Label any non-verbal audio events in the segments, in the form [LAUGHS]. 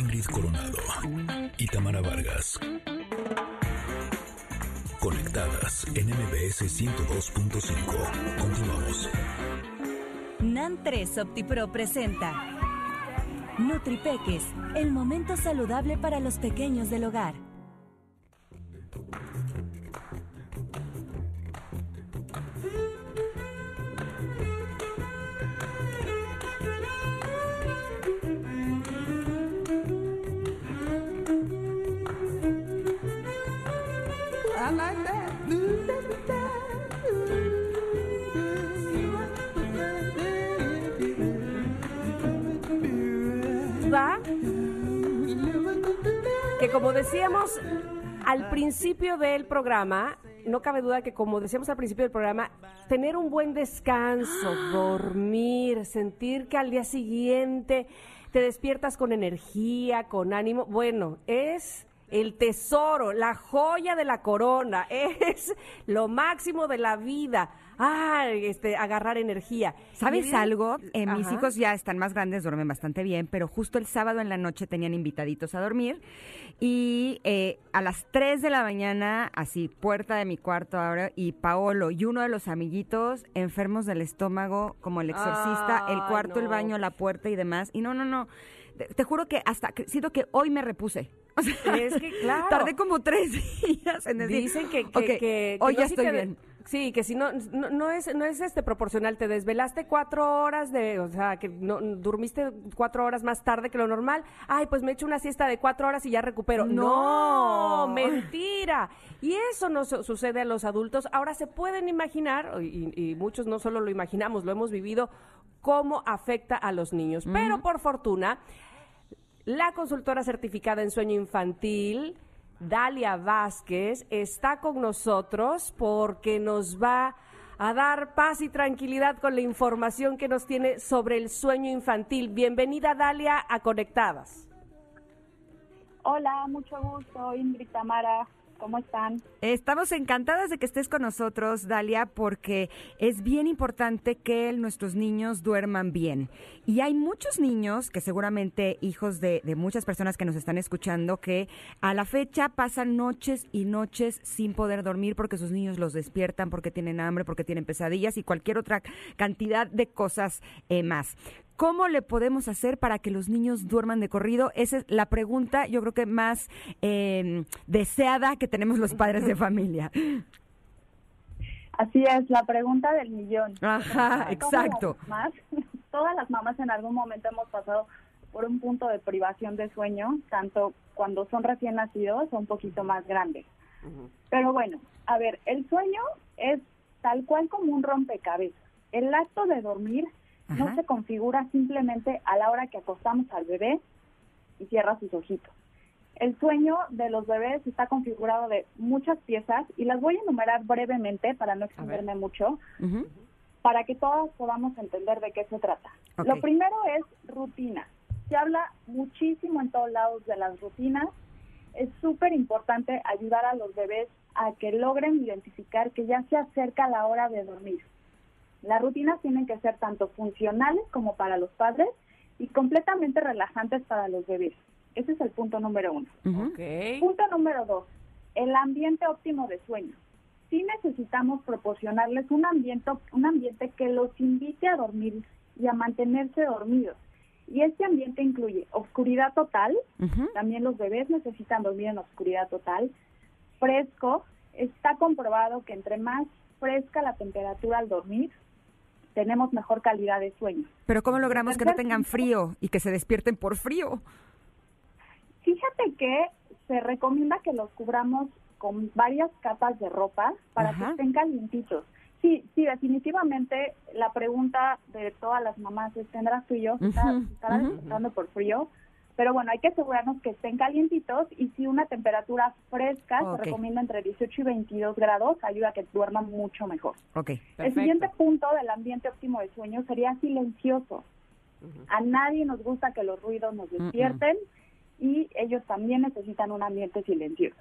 Ingrid Coronado y Tamara Vargas. Conectadas en MBS 102.5. Continuamos. NAN 3 OptiPro presenta Nutripeques, el momento saludable para los pequeños del hogar. Como decíamos al principio del programa, no cabe duda que como decíamos al principio del programa, tener un buen descanso, [GASPS] dormir, sentir que al día siguiente te despiertas con energía, con ánimo, bueno, es el tesoro, la joya de la corona, [LAUGHS] es lo máximo de la vida. Ah, este, agarrar energía. ¿Sabes algo? Eh, mis hijos ya están más grandes, duermen bastante bien, pero justo el sábado en la noche tenían invitaditos a dormir y eh, a las 3 de la mañana, así, puerta de mi cuarto ahora, y Paolo y uno de los amiguitos enfermos del estómago, como el exorcista, el cuarto, el baño, la puerta y demás. Y no, no, no. Te, juro que hasta siento que hoy me repuse. [LAUGHS] es que claro. Tardé como tres [LAUGHS] días en decir. Dicen que, que, hoy ya estoy bien. Sí, que si no, no, es, no es este proporcional, te desvelaste cuatro horas de, o sea, que no, durmiste cuatro horas más tarde que lo normal, ay, pues me echo una siesta de cuatro horas y ya recupero. No, mentira. Y eso no sucede a los adultos. Ahora se pueden imaginar, y, muchos no solo lo imaginamos, lo hemos vivido, cómo afecta a los niños. Pero por fortuna, la consultora certificada en sueño infantil, Dalia Vázquez está con nosotros porque nos va a dar paz y tranquilidad con la información que nos tiene sobre el sueño infantil. Bienvenida Dalia a Conectadas. Hola, mucho gusto, Ingrid Tamara. ¿Cómo están? Estamos encantadas de que estés con nosotros, Dalia, porque es bien importante que nuestros niños duerman bien. Y hay muchos niños, que seguramente hijos de, muchas personas que nos están escuchando, que a la fecha pasan noches y noches sin poder dormir porque sus niños los despiertan, porque tienen hambre, porque tienen pesadillas y cualquier otra cantidad de cosas eh, más. ¿Cómo le podemos hacer para que los niños duerman de corrido? Esa es la pregunta, yo creo que más em, deseada que tenemos los padres de familia. Así es, la pregunta del millón. Ajá, exacto. [LAUGHS] todas las mamás en algún momento hemos pasado por un punto de privación de sueño, tanto cuando son recién nacidos o un poquito más grandes. Pero bueno, a ver, el sueño es tal cual como un rompecabezas. El acto de dormir no se configura simplemente a la hora que acostamos al bebé y cierra sus ojitos. El sueño de los bebés está configurado de muchas piezas y las voy a enumerar brevemente para no extenderme mucho, para que todas podamos entender de qué se trata. Lo primero es rutina. Se habla muchísimo en todos lados de las rutinas. Es súper importante ayudar a los bebés a que logren identificar que ya se acerca la hora de dormir. Las rutinas tienen que ser tanto funcionales como para los padres y completamente relajantes para los bebés. Ese es el punto número uno. Punto número dos, el ambiente óptimo de sueño. Sí necesitamos proporcionarles un ambiente, un ambiente que los invite a dormir y a mantenerse dormidos. Y este ambiente incluye oscuridad total, también los bebés necesitan dormir en oscuridad total, fresco, está comprobado que entre más fresca la temperatura al dormir, tenemos mejor calidad de sueño. Pero ¿cómo logramos que no tengan frío y que se despierten por frío? Fíjate que se recomienda que los cubramos con varias capas de ropa para que estén calientitos. Sí, sí, definitivamente la pregunta de todas las mamás es, ¿tendrás frío? ¿Estarás uh por frío? Pero bueno, hay que asegurarnos que estén calientitos y si una temperatura fresca, se recomienda entre 18 y 22 grados, ayuda a que duerman mucho mejor. Okay, El siguiente punto del ambiente óptimo de sueño sería silencioso. A nadie nos gusta que los ruidos nos despierten y ellos también necesitan un ambiente silencioso.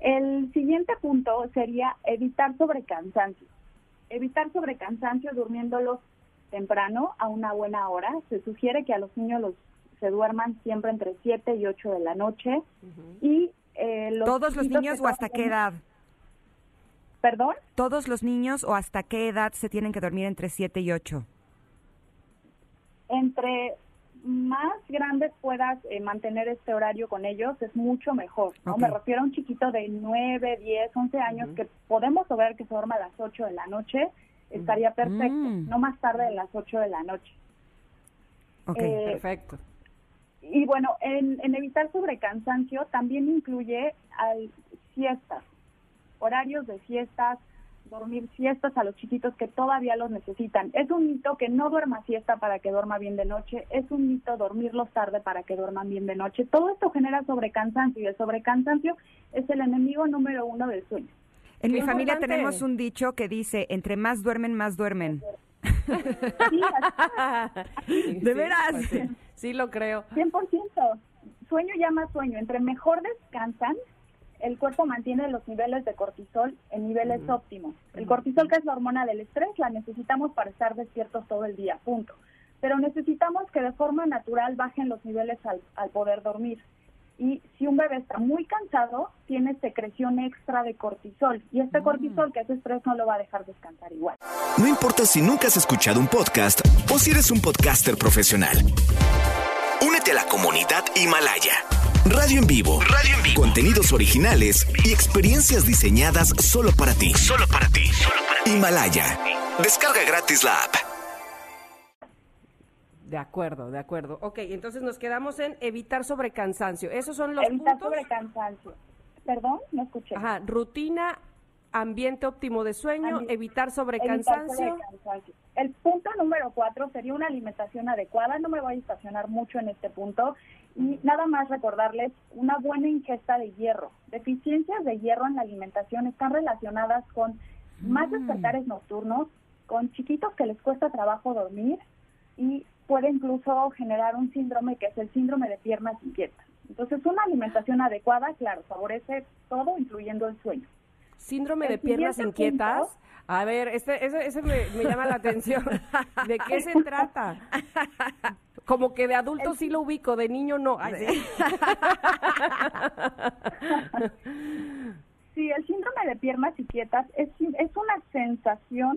El siguiente punto sería evitar sobrecansancio. Evitar sobrecansancio durmiéndolos temprano a una buena hora. Se sugiere que a los niños los se duerman siempre entre 7 y 8 de la noche. Y eh, los ¿Todos los niños o hasta qué edad? ¿Perdón? ¿Todos los niños o hasta qué edad se tienen que dormir entre 7 y 8? Entre más grandes puedas eh, mantener este horario con ellos, es mucho mejor. ¿no? Me refiero a un chiquito de 9, 10, 11 años que podemos lograr que se duerma a las 8 de la noche. Estaría perfecto, Mm. no más tarde de las 8 de la noche. Ok. Eh, Perfecto. Y bueno, en, en evitar sobrecansancio también incluye al, siestas, horarios de siestas, dormir siestas a los chiquitos que todavía los necesitan. Es un mito que no duerma siesta para que duerma bien de noche, es un mito dormirlos tarde para que duerman bien de noche. Todo esto genera sobrecansancio y el sobrecansancio es el enemigo número uno del sueño. en qué mi familia importante. tenemos un dicho que dice, entre más duermen, más duermen. Sí, así- [LAUGHS] ¿De veras? sí, sí lo creo. 100%. Sueño llama sueño. Entre mejor descansan, el cuerpo mantiene los niveles de cortisol en niveles óptimos. El cortisol, que es la hormona del estrés, la necesitamos para estar despiertos todo el día, punto. Pero necesitamos que de forma natural bajen los niveles al, al poder dormir. Y si un bebé está muy cansado, tiene secreción extra de cortisol. Y este cortisol, que es estrés, no lo va a dejar descansar igual. No importa si nunca has escuchado un podcast o si eres un podcaster profesional. Únete a la comunidad Himalaya. Radio en vivo. Radio en vivo. Contenidos originales y experiencias diseñadas solo para ti. Solo para ti. Himalaya. Descarga gratis la app. De acuerdo, de acuerdo. Ok, entonces nos quedamos en evitar sobrecansancio. ¿Esos son los Evitar puntos? sobrecansancio. Perdón, no escuché. Ajá, rutina, ambiente óptimo de sueño, Ambi- evitar Evitar sobrecansancio. sobrecansancio. El punto número cuatro sería una alimentación adecuada. No me voy a estacionar mucho en este punto. Y nada más recordarles una buena ingesta de hierro. Deficiencias de hierro en la alimentación están relacionadas con más despertares nocturnos, con chiquitos que les cuesta trabajo dormir y puede incluso generar un síndrome que es el síndrome de piernas inquietas. Entonces, una alimentación adecuada, claro, favorece todo, incluyendo el sueño. Síndrome El de piernas inquietas. punto. A ver, este, ese, ese me, me llama la atención. [LAUGHS] ¿De qué se trata? Como que de adulto sí lo ubico, de niño no. Ay, sí. [LAUGHS] Sí, el síndrome de piernas inquietas es, es una sensación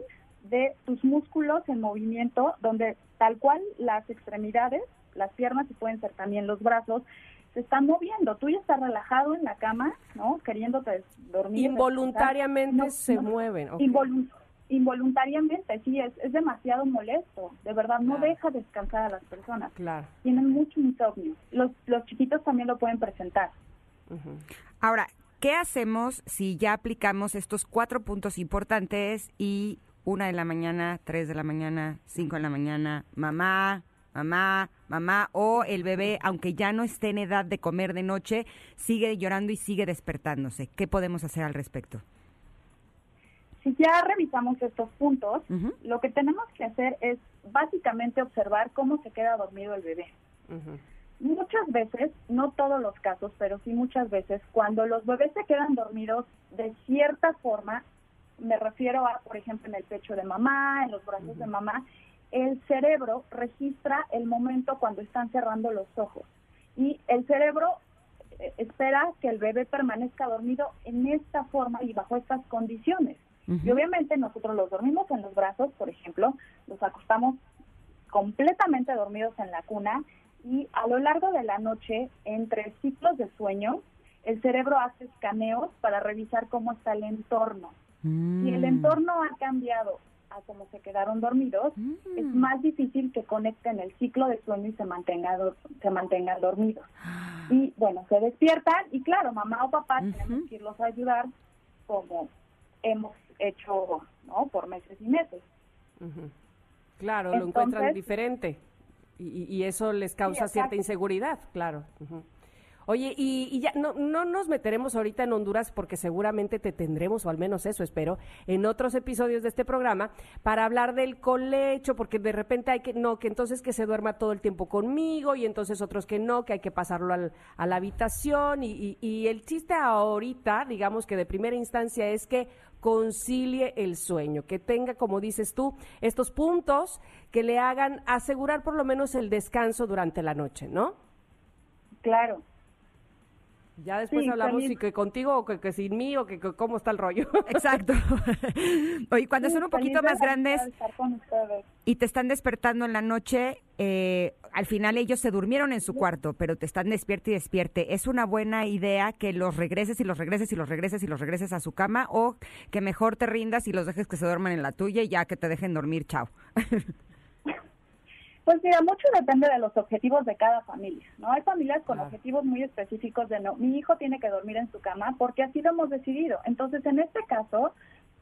de tus músculos en movimiento, donde tal cual las extremidades, las piernas y pueden ser también los brazos, se están moviendo. Tú ya estás relajado en la cama, ¿no? Queriéndote dormir. Involuntariamente se mueven, ok. Involun- involuntariamente, sí, es, es demasiado molesto. De verdad, no deja descansar a las personas. Claro. Tienen mucho insomnio. Los, los chiquitos también lo pueden presentar. Ahora, ¿qué hacemos si ya aplicamos estos cuatro puntos importantes y una de la mañana, tres de la mañana, cinco de la mañana, mamá, mamá, mamá, o el bebé, aunque ya no esté en edad de comer de noche, sigue llorando y sigue despertándose? ¿Qué podemos hacer al respecto? Si ya revisamos estos puntos, lo que tenemos que hacer es básicamente observar cómo se queda dormido el bebé. Muchas veces, no todos los casos, pero sí muchas veces, cuando los bebés se quedan dormidos de cierta forma, me refiero a, por ejemplo, en el pecho de mamá, en los brazos de mamá, el cerebro registra el momento cuando están cerrando los ojos. Y el cerebro eh, espera que el bebé permanezca dormido en esta forma y bajo estas condiciones. Y obviamente nosotros los dormimos en los brazos, por ejemplo, los acostamos completamente dormidos en la cuna y a lo largo de la noche, entre ciclos de sueño, el cerebro hace escaneos para revisar cómo está el entorno. Si el entorno ha cambiado a cómo se quedaron dormidos, es más difícil que conecten el ciclo de sueño y se, mantenga, se mantengan dormidos. Y bueno, se despiertan y claro, mamá o papá tenemos que irlos a ayudar como hemos hecho ¿no? por meses y meses. Claro, lo encuentran diferente y, eso les causa cierta inseguridad, claro. Ujú. Oye, y, y ya no, no nos meteremos ahorita en Honduras porque seguramente te tendremos, o al menos eso espero, en otros episodios de este programa para hablar del colecho, porque de repente hay que, no, que entonces que se duerma todo el tiempo conmigo y entonces otros que no, que hay que pasarlo al- a la habitación. Y, y- y el chiste ahorita, digamos que de primera instancia, es que concilie el sueño, que tenga, como dices tú, estos puntos que le hagan asegurar por lo menos el descanso durante la noche, ¿no? Claro. Ya después Sí, hablamos también- si que contigo o que, que sin mí o que, que cómo está el rollo. [LAUGHS] Exacto. [LAUGHS] Oye, cuando son un poquito más grandes y te están despertando en la noche, eh, al final ellos se durmieron en su cuarto, pero te están despierte y despierte. ¿Es una buena idea que los regreses y los regreses y los regreses y los regreses a su cama o que mejor te rindas y los dejes que se duerman en la tuya y ya que te dejen dormir, chao? [LAUGHS] Pues mira, mucho depende de los objetivos de cada familia, ¿no? Hay familias con Ah. objetivos muy específicos de no, mi hijo tiene que dormir en su cama porque así lo hemos decidido. Entonces, en este caso,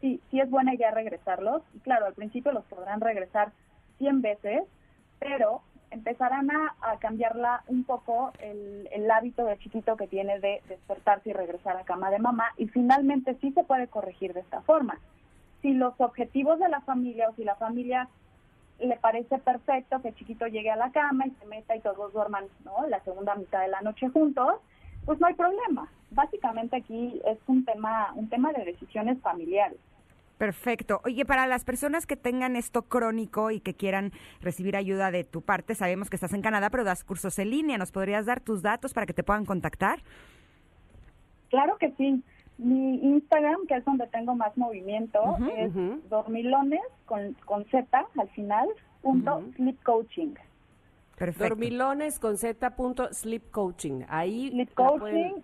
sí, sí es buena idea regresarlos. Y claro, al principio los podrán regresar 100 veces, pero empezarán a, a cambiarla un poco el, el hábito del chiquito que tiene de despertarse y regresar a cama de mamá y finalmente sí se puede corregir de esta forma. Si los objetivos de la familia o si la familia le parece perfecto que el chiquito llegue a la cama y se meta y todos duerman ¿no? la segunda mitad de la noche juntos, pues no hay problema. Básicamente aquí es un tema, un tema de decisiones familiares. Perfecto. Oye, para las personas que tengan esto crónico y que quieran recibir ayuda de tu parte, sabemos que estás en Canadá, pero das cursos en línea. ¿Nos podrías dar tus datos para que te puedan contactar? Claro que sí. Mi Instagram, que es donde tengo más movimiento, Ujú. es Ujú. dormilones con, con Z al final, punto Ujú. sleep coaching. Perfecto. Dormilones con Z punto sleep coaching. Ahí Sleep la coaching. pueden-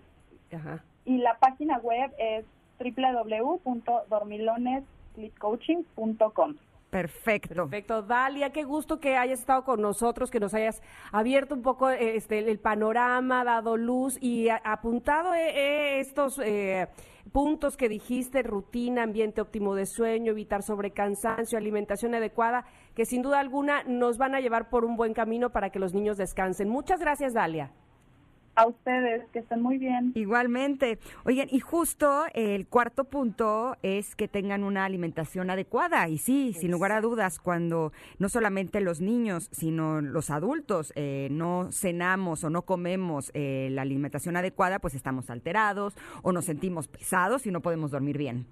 Ajá. Y la página web es www.dormilonesleepcoaching.com. Perfecto. Perfecto. Dalia, qué gusto que hayas estado con nosotros, que nos hayas abierto un poco eh, este, el panorama, dado luz y apuntado eh, eh, estos eh, puntos que dijiste, rutina, ambiente óptimo de sueño, evitar sobrecansancio, alimentación adecuada, que sin duda alguna nos van a llevar por un buen camino para que los niños descansen. Muchas gracias, Dalia. A ustedes, que estén muy bien. Igualmente. Oigan, y justo el cuarto punto es que tengan una alimentación adecuada. Y sí, sin lugar a dudas, cuando no solamente los niños, sino los adultos eh, no cenamos o no comemos eh, la alimentación adecuada, pues estamos alterados o nos sentimos pesados y no podemos dormir bien.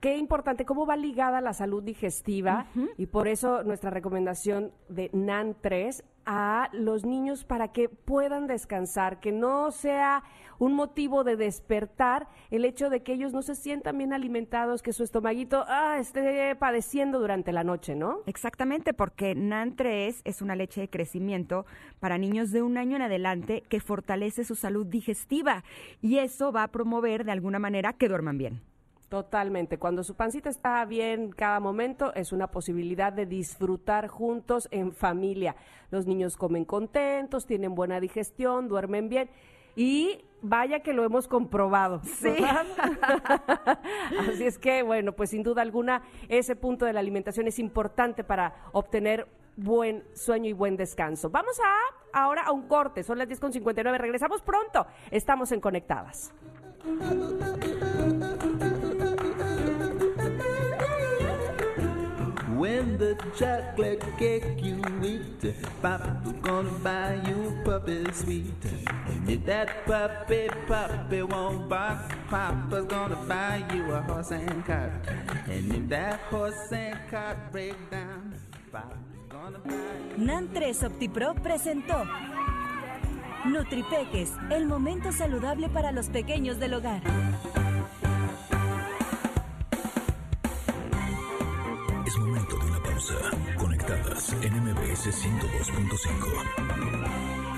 Qué importante, cómo va ligada la salud digestiva y por eso nuestra recomendación de NAN 3 a los niños para que puedan descansar, que no sea un motivo de despertar el hecho de que ellos no se sientan bien alimentados, que su estomaguito ah, esté padeciendo durante la noche, ¿no? Exactamente, porque NAN3 es una leche de crecimiento para niños de un año en adelante que fortalece su salud digestiva y eso va a promover de alguna manera que duerman bien. Totalmente. Cuando su pancita está bien cada momento, es una posibilidad de disfrutar juntos en familia. Los niños comen contentos, tienen buena digestión, duermen bien. Y vaya que lo hemos comprobado. ¿verdad? [LAUGHS] Así es que, bueno, pues sin duda alguna, ese punto de la alimentación es importante para obtener buen sueño y buen descanso. Vamos a ahora a un corte. Son las 10.59. Regresamos pronto. Estamos en Conectadas. When the chocolate cake you eat, Papa's gonna buy you puppy sweet. And if that puppy puppy won't bark, Papa's gonna buy you a horse and cart. And if that horse and cart break down, Papa's gonna buy you. NAN 3 OptiPro presentó Nutripeques, el momento saludable para los pequeños del hogar. MBS 102.5.